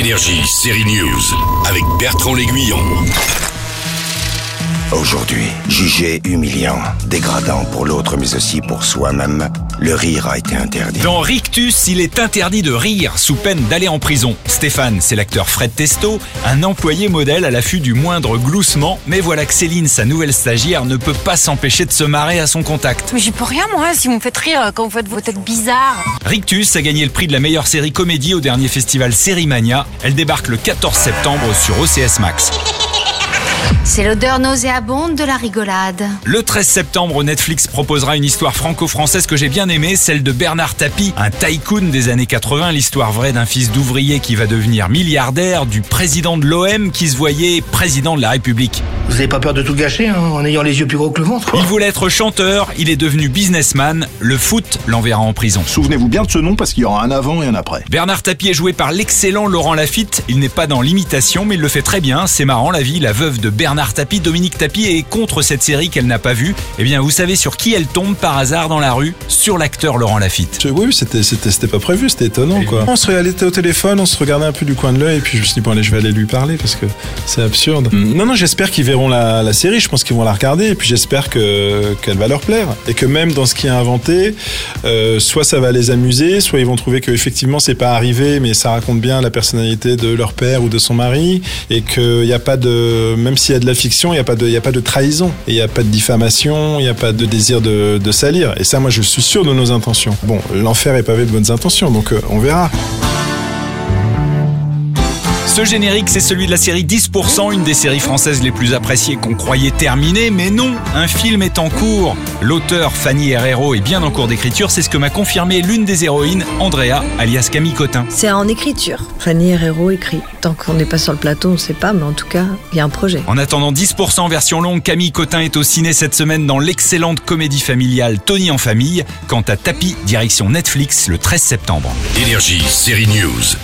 Énergie, série News, avec Bertrand L'Aiguillon. Aujourd'hui, jugé humiliant, dégradant pour l'autre mais aussi pour soi-même, le rire a été interdit. Dans Rictus, il est interdit de rire sous peine d'aller en prison. Stéphane, c'est l'acteur Fred Testo, un employé modèle à l'affût du moindre gloussement. Mais voilà que Céline, sa nouvelle stagiaire, ne peut pas s'empêcher de se marrer à son contact. Mais j'y peux rien, moi, si vous me faites rire quand vous faites vos têtes bizarres. Rictus a gagné le prix de la meilleure série comédie au dernier festival Sérimania. Elle débarque le 14 septembre sur OCS Max. C'est l'odeur nauséabonde de la rigolade. Le 13 septembre, Netflix proposera une histoire franco-française que j'ai bien aimée, celle de Bernard Tapie, un tycoon des années 80, l'histoire vraie d'un fils d'ouvrier qui va devenir milliardaire, du président de l'OM qui se voyait président de la République. Vous n'avez pas peur de tout gâcher hein, en ayant les yeux plus gros que le ventre Il voulait être chanteur, il est devenu businessman, le foot l'enverra en prison. Souvenez-vous bien de ce nom parce qu'il y aura un avant et un après. Bernard Tapie est joué par l'excellent Laurent Lafitte, il n'est pas dans l'imitation mais il le fait très bien, c'est marrant la vie, la veuve de Bernard Tapie, Dominique Tapie est contre cette série qu'elle n'a pas vue. Eh bien vous savez sur qui elle tombe par hasard dans la rue? Sur l'acteur Laurent Lafitte. Oui, c'était, c'était, c'était pas prévu, c'était étonnant quoi. On se regardait au téléphone, on se regardait un peu du coin de l'œil et puis je me suis dit bon allez je vais aller lui parler parce que c'est absurde. Non non j'espère qu'ils verront la, série, je pense qu'ils vont la regarder et puis j'espère que, qu'elle va leur plaire et que même dans ce qui est inventé, euh, soit ça va les amuser, soit ils vont trouver que effectivement c'est pas arrivé mais ça raconte bien la personnalité de leur père ou de son mari et qu'il n'y a pas de, même s'il y a de la fiction, il n'y a pas de, y a pas de trahison, il n'y a pas de diffamation, il n'y a pas de désir de, de salir et ça moi je suis sûr de nos intentions. Bon, l'enfer est pavé de bonnes intentions donc euh, on verra. Ce générique, c'est celui de la série 10%, une des séries françaises les plus appréciées qu'on croyait terminée, mais non, un film est en cours. L'auteur Fanny Herrero est bien en cours d'écriture, c'est ce que m'a confirmé l'une des héroïnes, Andrea, alias Camille Cotin. C'est en écriture. Fanny Herrero écrit. Tant qu'on n'est pas sur le plateau, on ne sait pas, mais en tout cas, il y a un projet. En attendant 10% version longue, Camille Cotin est au ciné cette semaine dans l'excellente comédie familiale Tony en famille. Quant à Tapi, direction Netflix le 13 septembre. Énergie, série News.